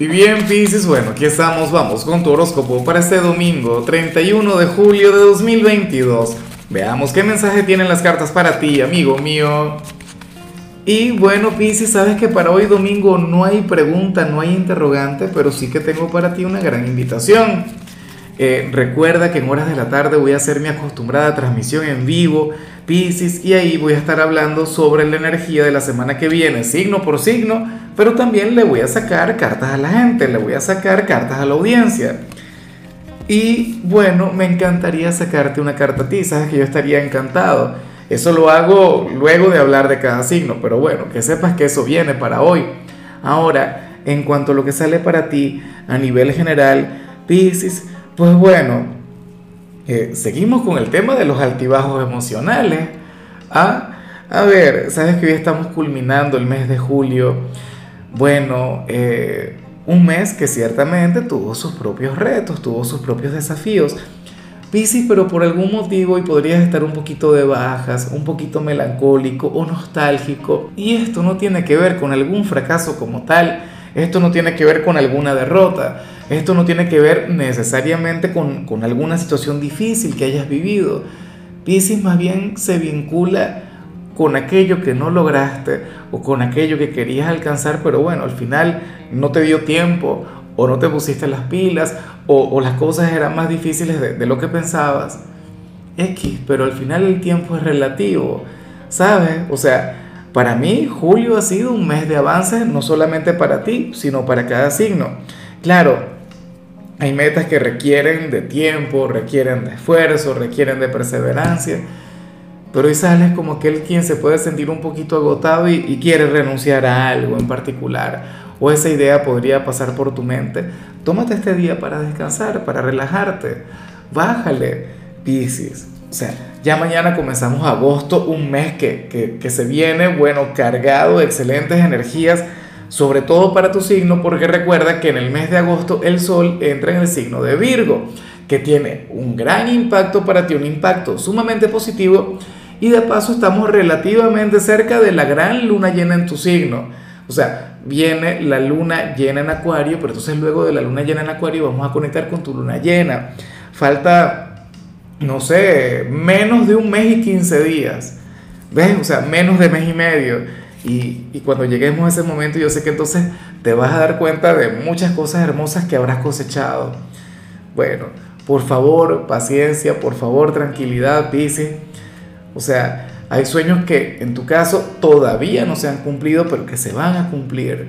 Y bien, Pisces, bueno, aquí estamos, vamos con tu horóscopo para este domingo, 31 de julio de 2022. Veamos qué mensaje tienen las cartas para ti, amigo mío. Y bueno, Pisces, sabes que para hoy domingo no hay pregunta, no hay interrogante, pero sí que tengo para ti una gran invitación. Eh, recuerda que en horas de la tarde voy a hacer mi acostumbrada transmisión en vivo, Pisces, y ahí voy a estar hablando sobre la energía de la semana que viene, signo por signo, pero también le voy a sacar cartas a la gente, le voy a sacar cartas a la audiencia. Y bueno, me encantaría sacarte una carta a ti, sabes que yo estaría encantado. Eso lo hago luego de hablar de cada signo, pero bueno, que sepas que eso viene para hoy. Ahora, en cuanto a lo que sale para ti a nivel general, Pisces, pues bueno, eh, seguimos con el tema de los altibajos emocionales. Ah, a ver, sabes que hoy estamos culminando el mes de julio. Bueno, eh, un mes que ciertamente tuvo sus propios retos, tuvo sus propios desafíos. Piscis, pero por algún motivo y podrías estar un poquito de bajas, un poquito melancólico o nostálgico. Y esto no tiene que ver con algún fracaso como tal, esto no tiene que ver con alguna derrota, esto no tiene que ver necesariamente con, con alguna situación difícil que hayas vivido. Piscis más bien se vincula con aquello que no lograste o con aquello que querías alcanzar, pero bueno, al final no te dio tiempo o no te pusiste las pilas o, las cosas eran más difíciles de, de, lo que pensabas. X, pero al final el tiempo es relativo, ¿sabes? O sea, para mí julio ha sido un mes de avance, no solamente para ti, sino para cada signo. Claro, hay metas que requieren de tiempo, requieren de esfuerzo, requieren de perseverancia, pero hoy sales como aquel quien se puede sentir un poquito agotado y, quiere renunciar a algo en particular o esa idea podría pasar por tu mente, tómate este día para descansar, para relajarte. Bájale, Pisces. O sea, ya mañana comenzamos agosto, un mes que, que, que, se viene, bueno, cargado de excelentes energías, sobre todo para tu signo, porque recuerda que en el mes de agosto el Sol entra en el signo de Virgo, que tiene un gran impacto para ti, un impacto sumamente positivo, y de paso estamos relativamente cerca de la gran luna llena en tu signo. O sea, viene la luna llena en Acuario, pero entonces luego de la luna llena en Acuario vamos a conectar con tu luna llena. Falta, no sé, menos de un mes y 15 días. ¿Ves? O sea, menos de mes y medio. Y, cuando lleguemos a ese momento, yo sé que entonces te vas a dar cuenta de muchas cosas hermosas que habrás cosechado. Bueno, por favor, paciencia, por favor, tranquilidad, Pisces. O sea, hay sueños que en tu caso todavía no se han cumplido, pero que se van a cumplir.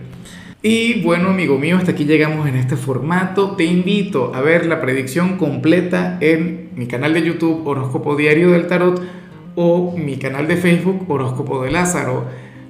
Y bueno, amigo mío, hasta aquí llegamos en este formato. Te invito a ver la predicción completa en mi canal de YouTube Horóscopo Diario del Tarot o mi canal de Facebook Horóscopo de Lázaro.